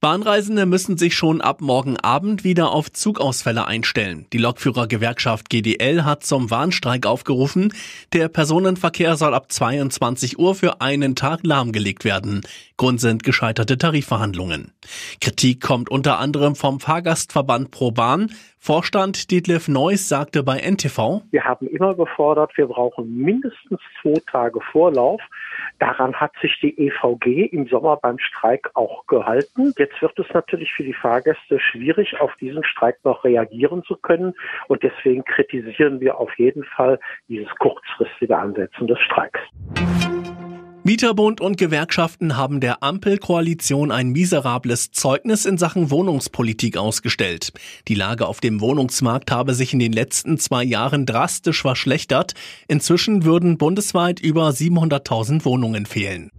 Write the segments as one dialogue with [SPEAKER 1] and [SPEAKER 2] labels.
[SPEAKER 1] Bahnreisende müssen sich schon ab morgen Abend wieder auf Zugausfälle einstellen. Die Lokführergewerkschaft GDL hat zum Warnstreik aufgerufen. Der Personenverkehr soll ab 22 Uhr für einen Tag lahmgelegt werden. Grund sind gescheiterte Tarifverhandlungen. Kritik kommt unter anderem vom Fahrgastverband ProBahn. Vorstand Detlef Neuss sagte bei NTV,
[SPEAKER 2] Wir haben immer gefordert, wir brauchen mindestens zwei Tage Vorlauf. Daran hat sich die EVG im Sommer beim Streik auch gehalten. Jetzt wird es natürlich für die Fahrgäste schwierig, auf diesen Streik noch reagieren zu können. Und deswegen kritisieren wir auf jeden Fall dieses kurzfristige Ansetzen des Streiks.
[SPEAKER 1] Mieterbund und Gewerkschaften haben der Ampelkoalition ein miserables Zeugnis in Sachen Wohnungspolitik ausgestellt. Die Lage auf dem Wohnungsmarkt habe sich in den letzten zwei Jahren drastisch verschlechtert. Inzwischen würden bundesweit über 700.000 Wohnungen fehlen.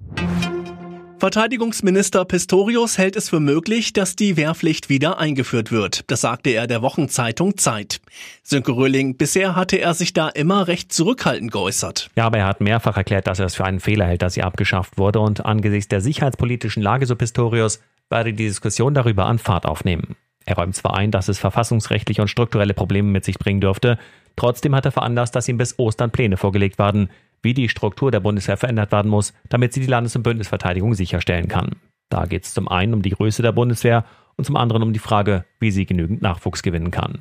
[SPEAKER 1] Verteidigungsminister Pistorius hält es für möglich, dass die Wehrpflicht wieder eingeführt wird. Das sagte er der Wochenzeitung Zeit. Sönke Röhling, bisher hatte er sich da immer recht zurückhaltend geäußert.
[SPEAKER 3] Ja, aber er hat mehrfach erklärt, dass er es für einen Fehler hält, dass sie abgeschafft wurde und angesichts der sicherheitspolitischen Lage, so Pistorius, werde die Diskussion darüber an Fahrt aufnehmen. Er räumt zwar ein, dass es verfassungsrechtliche und strukturelle Probleme mit sich bringen dürfte, trotzdem hat er veranlasst, dass ihm bis Ostern Pläne vorgelegt werden, wie die Struktur der Bundeswehr verändert werden muss, damit sie die Landes- und Bündnisverteidigung sicherstellen kann. Da geht es zum einen um die Größe der Bundeswehr und zum anderen um die Frage, wie sie genügend Nachwuchs gewinnen kann.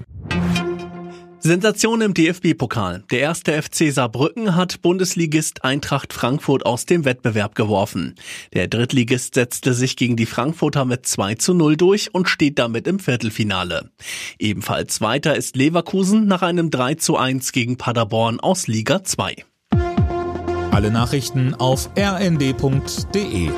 [SPEAKER 1] Sensation im DFB-Pokal. Der erste FC Saarbrücken hat Bundesligist Eintracht Frankfurt aus dem Wettbewerb geworfen. Der Drittligist setzte sich gegen die Frankfurter mit 2 zu 0 durch und steht damit im Viertelfinale. Ebenfalls weiter ist Leverkusen nach einem 3 zu 1 gegen Paderborn aus Liga 2.
[SPEAKER 4] Alle Nachrichten auf rnd.de